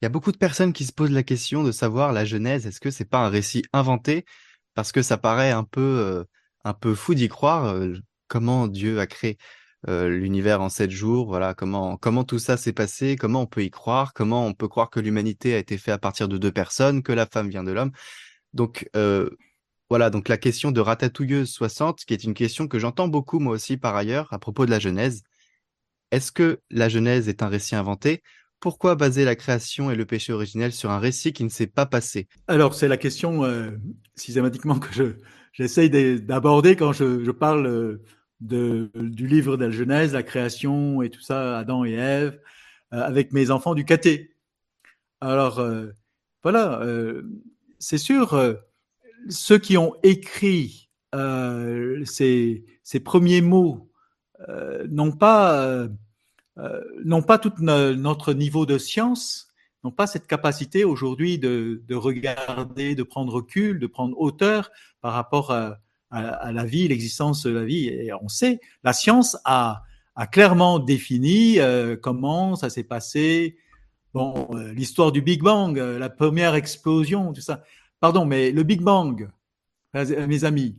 Il y a beaucoup de personnes qui se posent la question de savoir la Genèse, est-ce que c'est pas un récit inventé? Parce que ça paraît un peu, euh, un peu fou d'y croire, euh, comment Dieu a créé euh, l'univers en sept jours, voilà, comment, comment tout ça s'est passé, comment on peut y croire, comment on peut croire que l'humanité a été faite à partir de deux personnes, que la femme vient de l'homme. Donc, voilà, donc la question de Ratatouilleuse 60, qui est une question que j'entends beaucoup moi aussi par ailleurs à propos de la Genèse. Est-ce que la Genèse est un récit inventé pourquoi baser la création et le péché originel sur un récit qui ne s'est pas passé? Alors, c'est la question euh, systématiquement que je, j'essaye d'aborder quand je, parle euh, du livre de la Genèse, la création et tout ça, Adam et Ève, euh, avec mes enfants du caté. Alors, voilà, c'est sûr, ceux qui ont écrit ces, premiers mots n'ont pas euh, n'ont pas tout notre niveau de science, n'ont pas cette capacité aujourd'hui de, de, regarder, de prendre recul, de prendre hauteur par rapport à, à, la vie, l'existence de la vie. Et on sait, la science a, a clairement défini euh, comment ça s'est passé. Bon, euh, l'histoire du Big Bang, euh, la première explosion, tout ça. Pardon, mais le Big Bang, mes amis,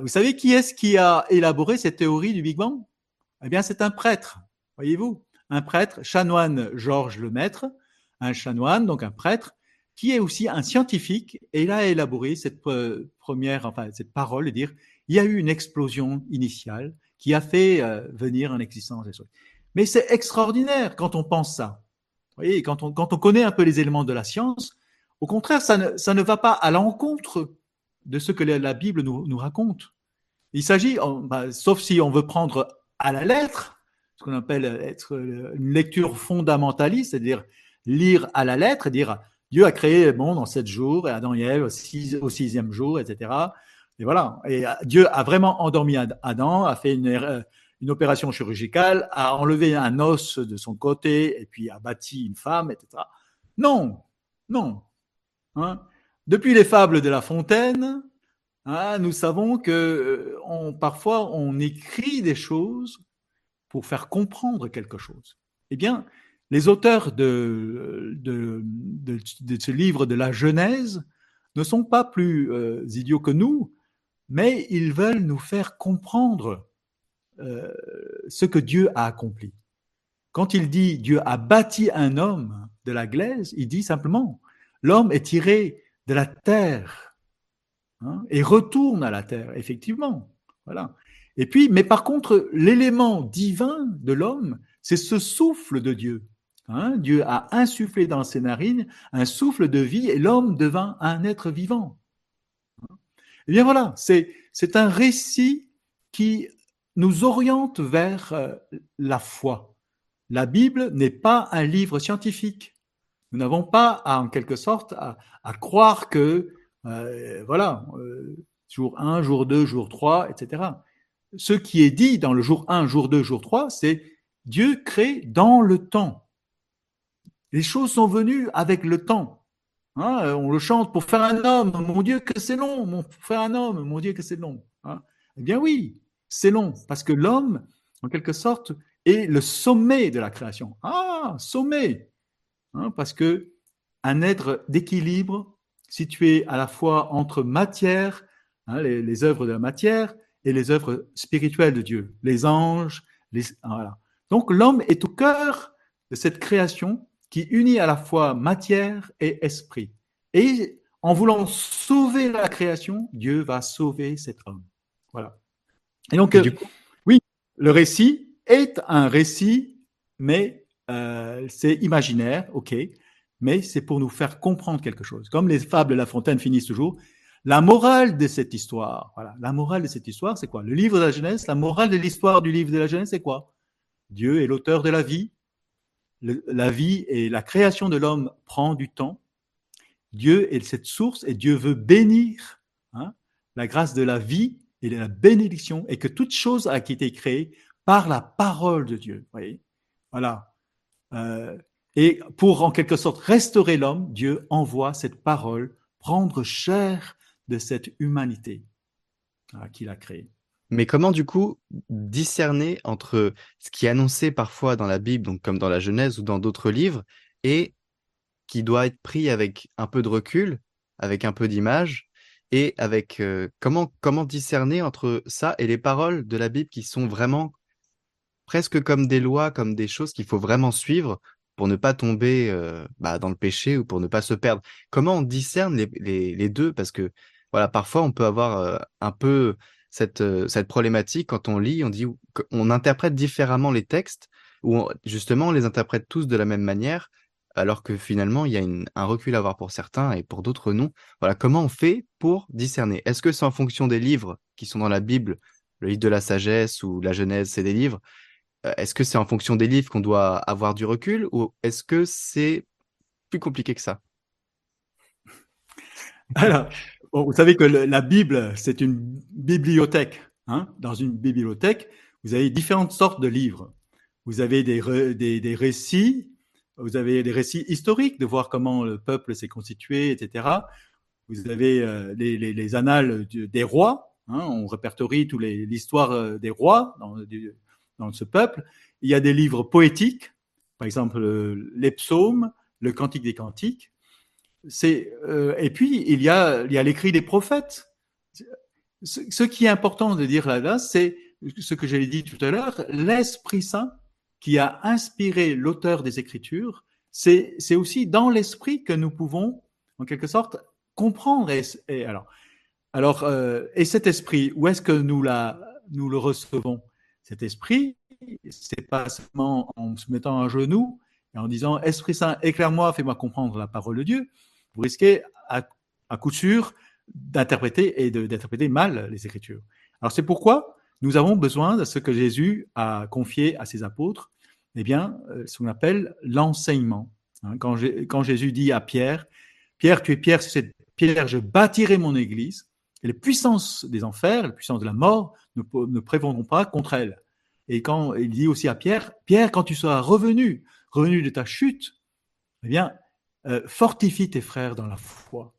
vous savez qui est-ce qui a élaboré cette théorie du Big Bang? Eh bien, c'est un prêtre Voyez-vous, un prêtre, chanoine Georges Lemaître, un chanoine, donc un prêtre, qui est aussi un scientifique, et il a élaboré cette première, enfin cette parole, de dire, il y a eu une explosion initiale qui a fait euh, venir en existence des choses. Mais c'est extraordinaire quand on pense ça. Vous voyez, quand on, quand on connaît un peu les éléments de la science, au contraire, ça ne, ça ne va pas à l'encontre de ce que la Bible nous, nous raconte. Il s'agit, bah, sauf si on veut prendre à la lettre, ce qu'on appelle être une lecture fondamentaliste, c'est-à-dire lire à la lettre, dire Dieu a créé le monde en sept jours et Adam et Ève au, sixième jour, etc. Et voilà. Et Dieu a vraiment endormi Adam, a fait une, euh, une opération chirurgicale, a enlevé un os de son côté et puis a bâti une femme, etc. Non, non. Hein Depuis les fables de La Fontaine, hein, nous savons que euh, parfois on écrit des choses pour faire comprendre quelque chose. Eh bien, les auteurs de, ce livre de la Genèse ne sont pas plus euh, idiots que nous, mais ils veulent nous faire comprendre euh, ce que Dieu a accompli. Quand il dit Dieu a bâti un homme de la glaise, il dit simplement l'homme est tiré de la terre hein, et retourne à la terre, effectivement. Voilà. Et puis, mais par contre, l'élément divin de l'homme, c'est ce souffle de Dieu. Hein, Dieu a insufflé dans ses narines un souffle de vie et l'homme devint un être vivant. Eh bien voilà, c'est, un récit qui nous oriente vers euh, la foi. La Bible n'est pas un livre scientifique. Nous n'avons pas, en quelque sorte, à, à croire que, euh, voilà, euh, jour 1, jour 2, jour 3, etc ce qui est dit dans le jour 1, jour 2, jour 3, c'est Dieu crée dans le temps. Les choses sont venues avec le temps. Hein, on le chante pour faire un homme. Mon Dieu, que c'est long. Pour faire un homme, mon Dieu, que c'est long. Hein. Eh bien oui, c'est long, parce que l'homme, en quelque sorte, est le sommet de la création. Ah, sommet hein, Parce que un être d'équilibre situé à la fois entre matière, hein, les œuvres de la matière, et les œuvres spirituelles de Dieu, les anges. Les, voilà. Donc l'homme est au cœur de cette création qui unit à la fois matière et esprit. Et en voulant sauver la création, Dieu va sauver cet homme. Voilà. Et donc, et euh, oui, le récit est un récit, mais euh, c'est imaginaire, ok, mais c'est pour nous faire comprendre quelque chose. Comme les fables de La Fontaine finissent toujours, la morale de cette histoire, voilà, la morale de cette histoire, c'est quoi? Le livre de la Genèse, la morale de l'histoire du livre de la Genèse, c'est quoi? Dieu est l'auteur de la vie. La vie et la création de l'homme prend du temps. Dieu est cette source et Dieu veut bénir hein, la grâce de la vie et de la bénédiction et que toute chose a été créée par la parole de Dieu. Voyez? Voilà. Euh, et pour en quelque sorte restaurer l'homme, Dieu envoie cette parole prendre chair de cette humanité ah, qu'il a créée. Mais comment du coup discerner entre ce qui est annoncé parfois dans la Bible, donc comme dans la Genèse ou dans d'autres livres, et qui doit être pris avec un peu de recul, avec un peu d'image, et avec euh, comment, comment discerner entre ça et les paroles de la Bible qui sont vraiment presque comme des lois, comme des choses qu'il faut vraiment suivre pour ne pas tomber euh, bah, dans le péché ou pour ne pas se perdre? Comment on discerne les, les, les deux? Parce que voilà, parfois on peut avoir euh, un peu cette, cette problématique quand on lit, on dit, on interprète différemment les textes ou justement on les interprète tous de la même manière alors que finalement, il y a un recul à avoir pour certains et pour d'autres non. Voilà, comment on fait pour discerner? Est-ce que c'est en fonction des livres qui sont dans la Bible, le livre de la sagesse ou la Genèse, c'est des livres euh, Est-ce que c'est en fonction des livres qu'on doit avoir du recul ou est-ce que c'est plus compliqué que ça? Alors, vous savez que la Bible, c'est une bibliothèque. Hein dans une bibliothèque, vous avez différentes sortes de livres. Vous avez des, des, des récits, vous avez des récits historiques de voir comment le peuple s'est constitué, etc. Vous avez euh, les, annales des rois. Hein, on répertorie toute l'histoire euh, des rois dans, dans, ce peuple. Il y a des livres poétiques, par exemple euh, les psaumes, le Cantique des Cantiques. Euh, et puis il y a l'écrit des prophètes. Ce, qui est important de dire là-là, c'est ce que j'ai dit tout à l'heure, l'Esprit Saint qui a inspiré l'auteur des Écritures, c'est aussi dans l'esprit que nous pouvons, en quelque sorte, comprendre. Et, alors, alors euh, et cet esprit, où est-ce que nous, nous le recevons? Cet esprit, c'est pas seulement en se mettant à genoux et en disant Esprit Saint, éclaire-moi, fais-moi comprendre la parole de Dieu. Vous risquez à, coup sûr d'interpréter et d'interpréter mal les Écritures. Alors c'est pourquoi nous avons besoin de ce que Jésus a confié à ses apôtres, eh bien, euh, ce qu'on appelle l'enseignement. Hein, quand, Jésus dit à Pierre, Pierre, tu es Pierre, c'est cette pierre, je bâtirai mon église, et les puissances des enfers, les puissances de la mort ne, ne prévaudront pas contre elle. Et quand il dit aussi à Pierre, Pierre, quand tu seras revenu, revenu de ta chute, eh bien, euh, fortifie tes frères dans la foi.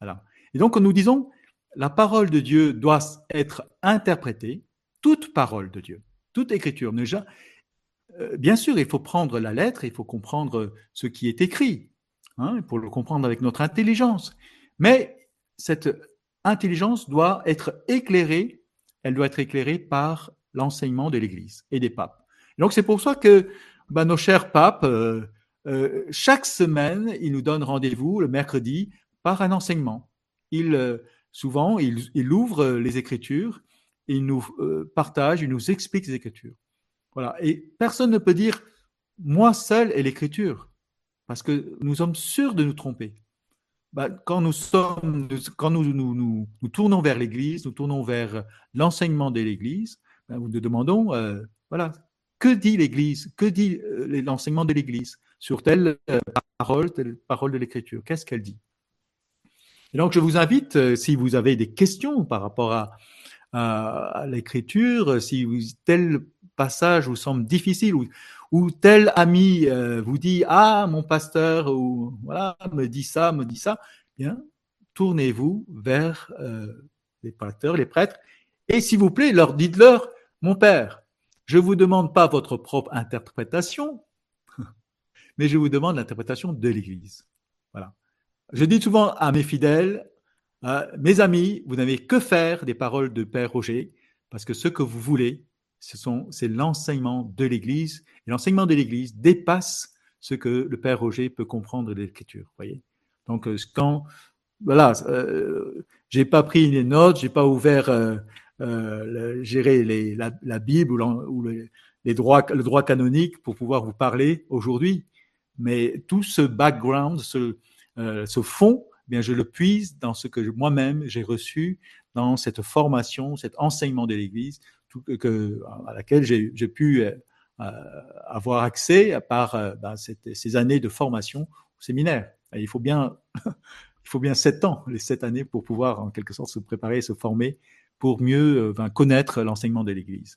Voilà. Et donc, nous disons, la parole de Dieu doit être interprétée, toute parole de Dieu, toute écriture. Déjà, euh, bien sûr, il faut prendre la lettre, il faut comprendre ce qui est écrit, hein, pour le comprendre avec notre intelligence. Mais cette intelligence doit être éclairée, elle doit être éclairée par l'enseignement de l'Église et des papes. donc c'est pour ça que ben, nos chers papes, euh, euh, chaque semaine, ils nous donnent rendez-vous le mercredi par un enseignement. Ils, souvent, ils, ils ouvrent les Écritures il nous euh, partage, il nous explique les Écritures. Voilà. Et personne ne peut dire moi seul est l'Écriture, parce que nous sommes sûrs de nous tromper. Bah, quand nous sommes, quand nous nous, tournons vers l'Église, nous tournons vers l'enseignement de l'Église, bah, nous nous demandons, euh, voilà, que dit l'Église, que dit euh, l'enseignement de l'Église sur telle parole, telle parole de l'Écriture, qu'est-ce qu'elle dit? Et donc je vous invite, si vous avez des questions par rapport à l'écriture, si tel passage vous semble difficile ou, tel ami euh, vous dit ah mon pasteur ou voilà me dit ça, me dit ça, eh bien tournez-vous vers euh, les pasteurs, les prêtres. Et s'il vous plaît leur dites-leur mon père, je vous demande pas votre propre interprétation, mais je vous demande l'interprétation de l'Église. Voilà. Je dis souvent à mes fidèles, euh, mes amis, vous n'avez que faire des paroles de Père Roger, parce que ce que vous voulez, ce c'est l'enseignement de l'Église. Et l'enseignement de l'Église dépasse ce que le Père Roger peut comprendre de l'Écriture. Voyez. Donc, euh, quand voilà, euh, j'ai pas pris les notes, j'ai pas ouvert, euh, euh, gérer la, Bible ou, ou les droits, le droit canonique pour pouvoir vous parler aujourd'hui. Mais tout ce background, ce, euh, fond, bien, je le puise dans ce que moi-même j'ai reçu dans cette formation, cet enseignement de l'Église, à laquelle j'ai pu euh, avoir accès par euh, ben, ces années de formation au séminaire. Il faut bien, il faut bien sept ans, les sept années pour pouvoir en quelque sorte se préparer, se former pour mieux euh, connaître l'enseignement de l'Église.